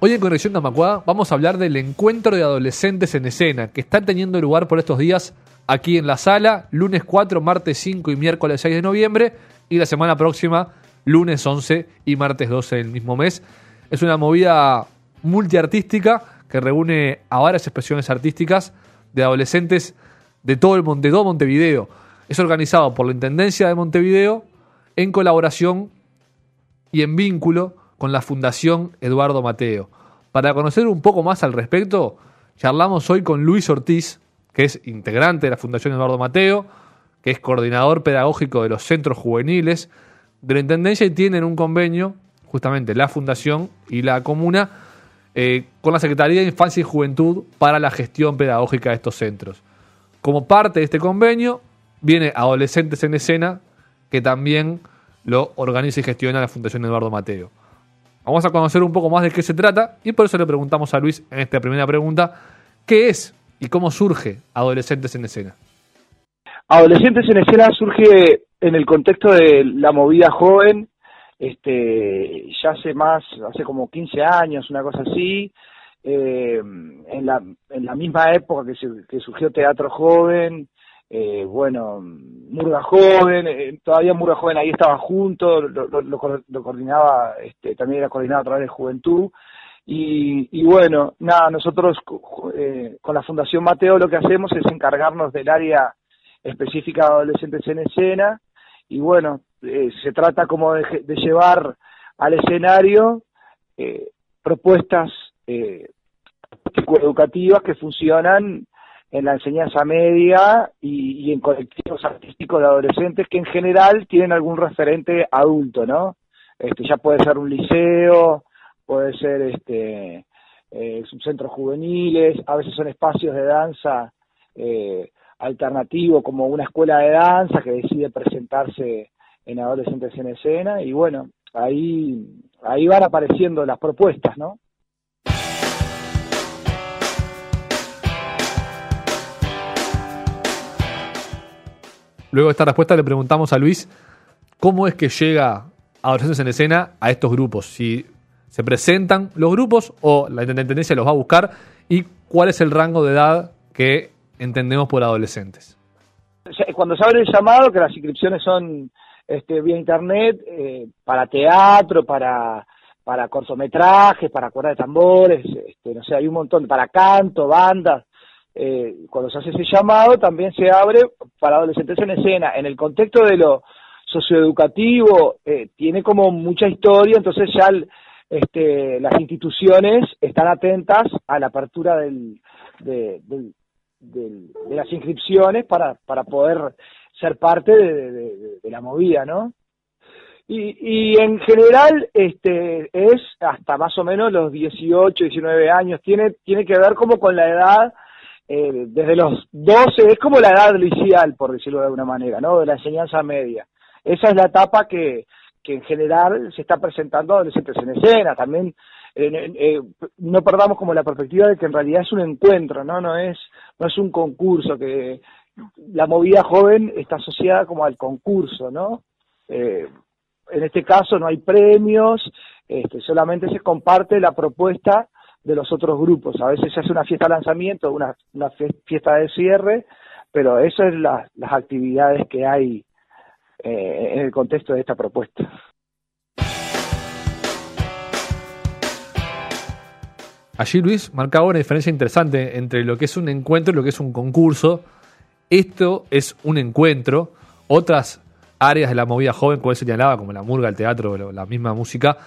Hoy en Conexión Camacuá vamos a hablar del encuentro de adolescentes en escena que está teniendo lugar por estos días aquí en la sala, lunes 4, martes 5 y miércoles 6 de noviembre y la semana próxima, lunes 11 y martes 12 del mismo mes. Es una movida multiartística que reúne a varias expresiones artísticas de adolescentes de todo el Monte, todo Montevideo. Es organizado por la Intendencia de Montevideo en colaboración y en vínculo con la Fundación Eduardo Mateo. Para conocer un poco más al respecto, charlamos hoy con Luis Ortiz, que es integrante de la Fundación Eduardo Mateo, que es coordinador pedagógico de los centros juveniles de la Intendencia y tienen un convenio, justamente la Fundación y la Comuna, eh, con la Secretaría de Infancia y Juventud para la gestión pedagógica de estos centros. Como parte de este convenio, viene Adolescentes en Escena, que también lo organiza y gestiona la Fundación Eduardo Mateo. Vamos a conocer un poco más de qué se trata y por eso le preguntamos a Luis en esta primera pregunta, ¿qué es y cómo surge Adolescentes en Escena? Adolescentes en Escena surge en el contexto de la movida joven, este, ya hace más, hace como 15 años, una cosa así, eh, en, la, en la misma época que, que surgió Teatro Joven, eh, bueno, Murga Joven, eh, todavía Murga Joven ahí estaba junto, lo, lo, coordinaba, este, también era coordinado a través de Juventud. Y, y bueno, nada, nosotros eh, con la Fundación Mateo lo que hacemos es encargarnos del área específica de adolescentes en escena. Y bueno, eh, se trata como de, de llevar al escenario propuestas educativas que funcionan en la enseñanza media y, en colectivos artísticos de adolescentes que en general tienen algún referente adulto, ¿no? Este, ya puede ser un liceo, puede ser este eh, subcentros juveniles, a veces son espacios de danza eh, alternativo como una escuela de danza que decide presentarse en adolescentes en escena y bueno, ahí ahí van apareciendo las propuestas, ¿no? Luego de esta respuesta le preguntamos a Luis cómo es que llega Adolescentes en Escena a estos grupos. Si se presentan los grupos o la Intendencia los va a buscar y cuál es el rango de edad que entendemos por adolescentes. Cuando se abre el llamado, que las inscripciones son este, vía internet, eh, para teatro, para, para cortometrajes, para cuerda de tambores, este, no sé, hay un montón, para canto, bandas, eh, cuando se hace ese llamado, también se abre para adolescentes en escena. En el contexto de lo socioeducativo, eh, tiene como mucha historia, entonces ya este, las instituciones están atentas a la apertura del, de, las inscripciones para, para poder ser parte de, la movida, ¿no? Y, y, en general este es hasta más o menos los 18, 19 años, tiene, tiene que ver como con la edad eh, desde los 12, es como la edad liceal, por decirlo de alguna manera, ¿no? De la enseñanza media. Esa es la etapa que, que en general se está presentando adolescentes en escena. También eh, eh, no perdamos como la perspectiva de que en realidad es un encuentro, ¿no? No es, no es un concurso, que la movida joven está asociada como al concurso, ¿no? en este caso no hay premios, este, solamente se comparte la propuesta de los otros grupos. A veces se hace una fiesta de lanzamiento, una, fiesta de cierre, pero eso es las actividades que hay eh, en el contexto de esta propuesta. Allí Luis marcaba una diferencia interesante entre lo que es un encuentro y lo que es un concurso. Esto es un encuentro. Otras áreas de la movida joven, como él señalaba, como la murga, el teatro, la misma música,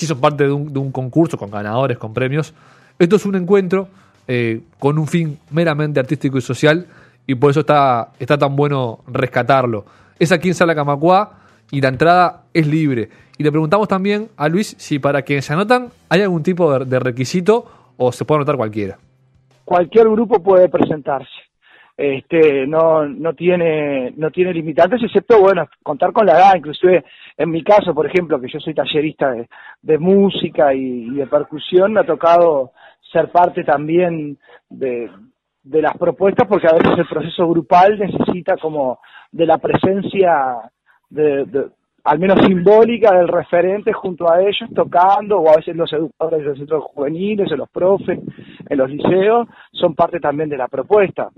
si son parte de un, concurso con ganadores, con premios. Esto es un encuentro eh, con un fin meramente artístico y social y por eso está, está tan bueno rescatarlo. Es aquí en Sala Camacuá y la entrada es libre. Y le preguntamos también a Luis si para quienes se anotan hay algún tipo de, requisito o se puede anotar cualquiera. Cualquier grupo puede presentarse. Este, no, no tiene, no tiene limitantes, excepto, bueno, contar con la edad, inclusive en mi caso, por ejemplo, que yo soy tallerista de, música y, de percusión, me ha tocado ser parte también de, de las propuestas, porque a veces el proceso grupal necesita como de la presencia de, al menos simbólica del referente junto a ellos tocando, o a veces los educadores de los centros juveniles, o los profes, en los liceos, son parte también de la propuesta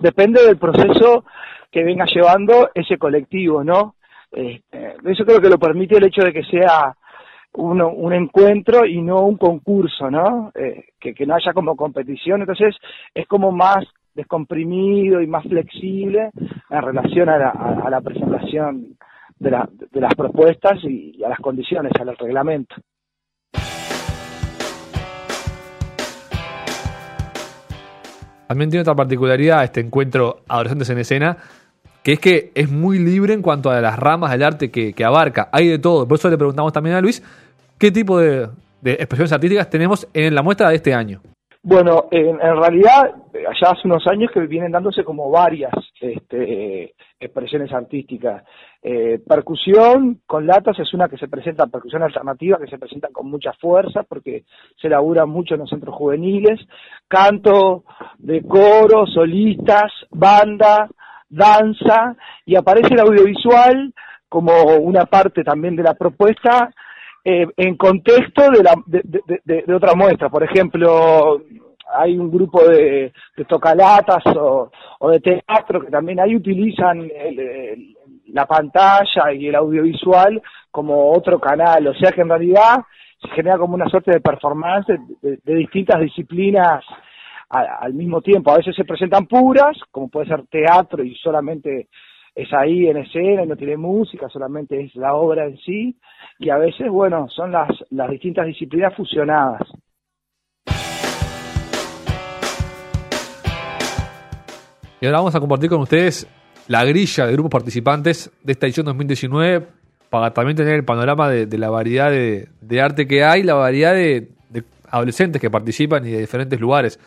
depende del proceso que venga llevando ese colectivo, ¿no? Este, eso creo que lo permite el hecho de que sea un encuentro y no un concurso, ¿no? Eh, que, no haya como competición, entonces es como más descomprimido y más flexible en relación a la, presentación de, las propuestas y, a las condiciones, al reglamento. También tiene otra particularidad este encuentro Adolescentes en Escena, que es que es muy libre en cuanto a las ramas del arte que, abarca. Hay de todo. Por eso le preguntamos también a Luis qué tipo de, expresiones artísticas tenemos en la muestra de este año. Bueno, en, realidad, allá hace unos años que vienen dándose como varias este, expresiones artísticas. Eh, percusión con latas es una que se presenta, percusión alternativa, que se presenta con mucha fuerza porque se labura mucho en los centros juveniles. Canto de coro, solistas, banda, danza, y aparece el audiovisual como una parte también de la propuesta eh, en contexto de, la, de, otra muestra. Por ejemplo, hay un grupo de, tocalatas o, de teatro que también ahí utilizan la pantalla y el audiovisual como otro canal, o sea que en realidad se genera como una suerte de performance de, distintas disciplinas al mismo tiempo. A veces se presentan puras, como puede ser teatro y solamente es ahí en escena no tiene música, solamente es la obra en sí, y a veces, bueno, son las, las distintas disciplinas fusionadas. Y ahora vamos a compartir con ustedes la grilla de grupos participantes de esta edición 2019 para también tener el panorama de, la variedad de, arte que hay, la variedad de, adolescentes que participan y de diferentes lugares.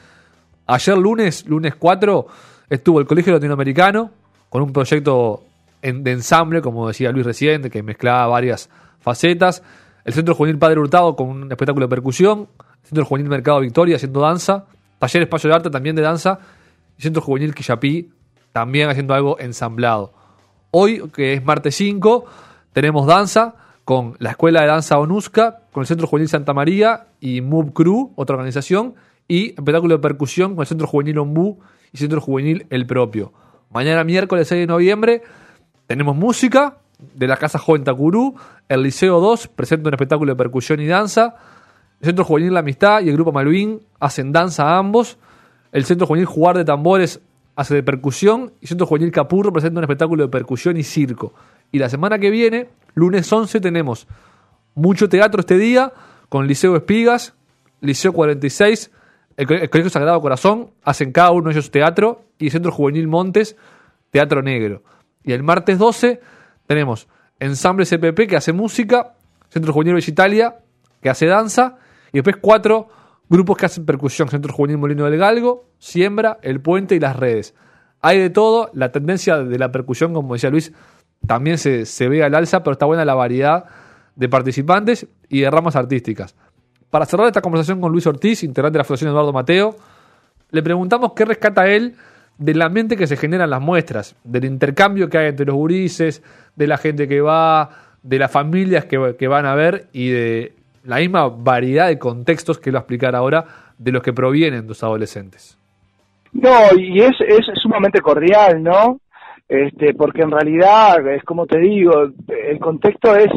Ayer lunes, lunes 4, estuvo el Colegio Latinoamericano con un proyecto de ensamble, como decía Luis reciente, que mezclaba varias facetas. El Centro Juvenil Padre Hurtado con un espectáculo de percusión. El Centro Juvenil Mercado Victoria haciendo danza. Taller Espacio de Arte también de danza. El Centro Juvenil Quillapí también haciendo algo ensamblado. Hoy, que es martes 5, tenemos danza con la Escuela de Danza ONUSCA, con el Centro Juvenil Santa María y Move Crew, otra organización, y espectáculo de percusión con el Centro Juvenil Ombú y Centro Juvenil El Propio. Mañana miércoles 6 de noviembre tenemos música de la Casa Joven Tacurú, el Liceo 2 presenta un espectáculo de percusión y danza, el Centro Juvenil La Amistad y el Grupo Malvin hacen danza ambos, el Centro Juvenil Jugar de Tambores hace de percusión y el Centro Juvenil Capurro presenta un espectáculo de percusión y circo. Y la semana que viene, lunes 11, tenemos mucho teatro este día con Liceo Espigas, Liceo 46, el, Colegio Sagrado Corazón, hacen cada uno de ellos teatro y Centro Juvenil Montes, teatro negro. Y el martes 12 tenemos Ensamble CPP que hace música, Centro Juvenil Italia que hace danza, y después cuatro grupos que hacen percusión, Centro Juvenil Molino del Galgo, Siembra, El Puente y las redes. Hay de todo, la tendencia de la percusión, como decía Luis, también se, se ve al alza, pero está buena la variedad de participantes y de ramas artísticas. Para cerrar esta conversación con Luis Ortiz, integrante de la Fundación Eduardo Mateo, le preguntamos qué rescata él del ambiente que se genera en las muestras, del intercambio que hay entre los gurises, de la gente que va, de las familias que, van a ver y de la misma variedad de contextos que lo explicar ahora de los que provienen los adolescentes. No, y es, es sumamente cordial, ¿no? Este, porque en realidad, es como te digo, el contexto es,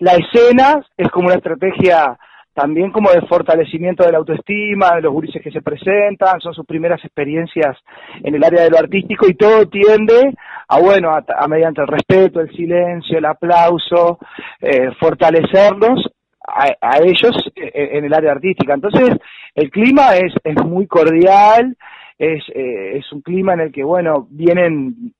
la escena es como una estrategia también como de fortalecimiento de la autoestima, de los gurises que se presentan, son sus primeras experiencias en el área de lo artístico y todo tiende a, bueno, a, mediante el respeto, el silencio, el aplauso, eh, fortalecerlos a, ellos eh, en el área artística. Entonces, el clima es, es muy cordial, es, eh, es un clima en el que, bueno, vienen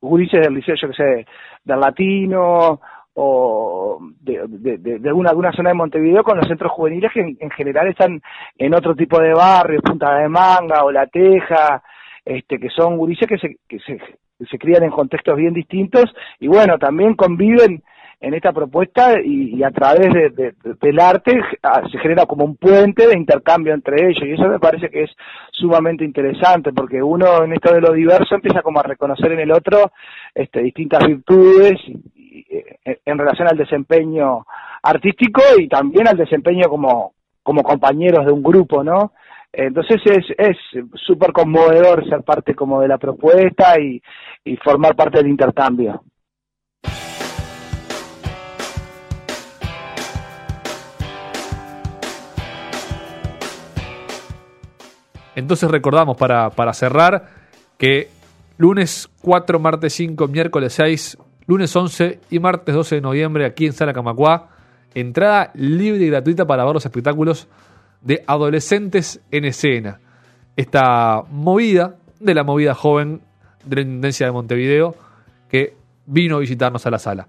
gurises del liceo, yo que sé, del latino, o de, de, de, una, zona de Montevideo con los centros juveniles que en, general están en otro tipo de barrios, Punta de Manga o La Teja, este, que son gurises que se, que se, se crían en contextos bien distintos y bueno, también conviven en esta propuesta y, a través de, del arte se genera como un puente de intercambio entre ellos y eso me parece que es sumamente interesante porque uno en esto de lo diverso empieza como a reconocer en el otro este, distintas virtudes eh, en relación al desempeño artístico y también al desempeño como, como compañeros de un grupo, ¿no? Entonces es es súper conmovedor ser parte como de la propuesta y, y formar parte del intercambio. Entonces recordamos para, para cerrar que lunes 4, martes 5, miércoles 6, lunes 11 y martes 12 de noviembre aquí en Sala Camacuá. Entrada libre y gratuita para ver los espectáculos de adolescentes en escena. Esta movida de la movida joven de la Intendencia de Montevideo que vino a visitarnos a la sala.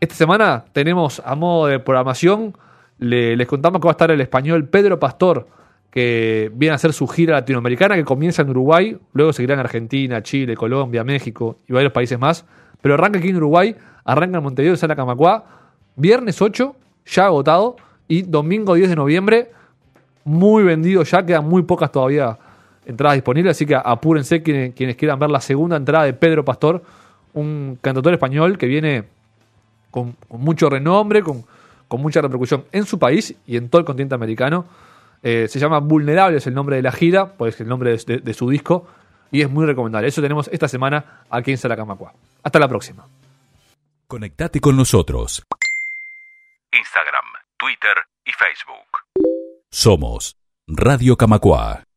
Esta semana tenemos a modo de programación, les contamos que va a estar el español Pedro Pastor, que viene a hacer su gira latinoamericana que comienza en Uruguay, luego seguirá en Argentina, Chile, Colombia, México y varios países más, pero arranca aquí en Uruguay, arranca en Montevideo, Sala Camacuá, viernes 8, ya agotado, y domingo 10 de noviembre, muy vendido ya, quedan muy pocas todavía entradas disponibles, así que apúrense quienes, quieran ver la segunda entrada de Pedro Pastor, un cantautor español que viene con, mucho renombre, con, con mucha repercusión en su país y en todo el continente americano. Eh, se llama Vulnerable, es el nombre de la gira, pues es el nombre de, su disco, y es muy recomendable. Eso tenemos esta semana aquí en Salacamacua. Hasta la próxima. Conectate con nosotros. Instagram, Twitter y Facebook. Somos Radio Camacua.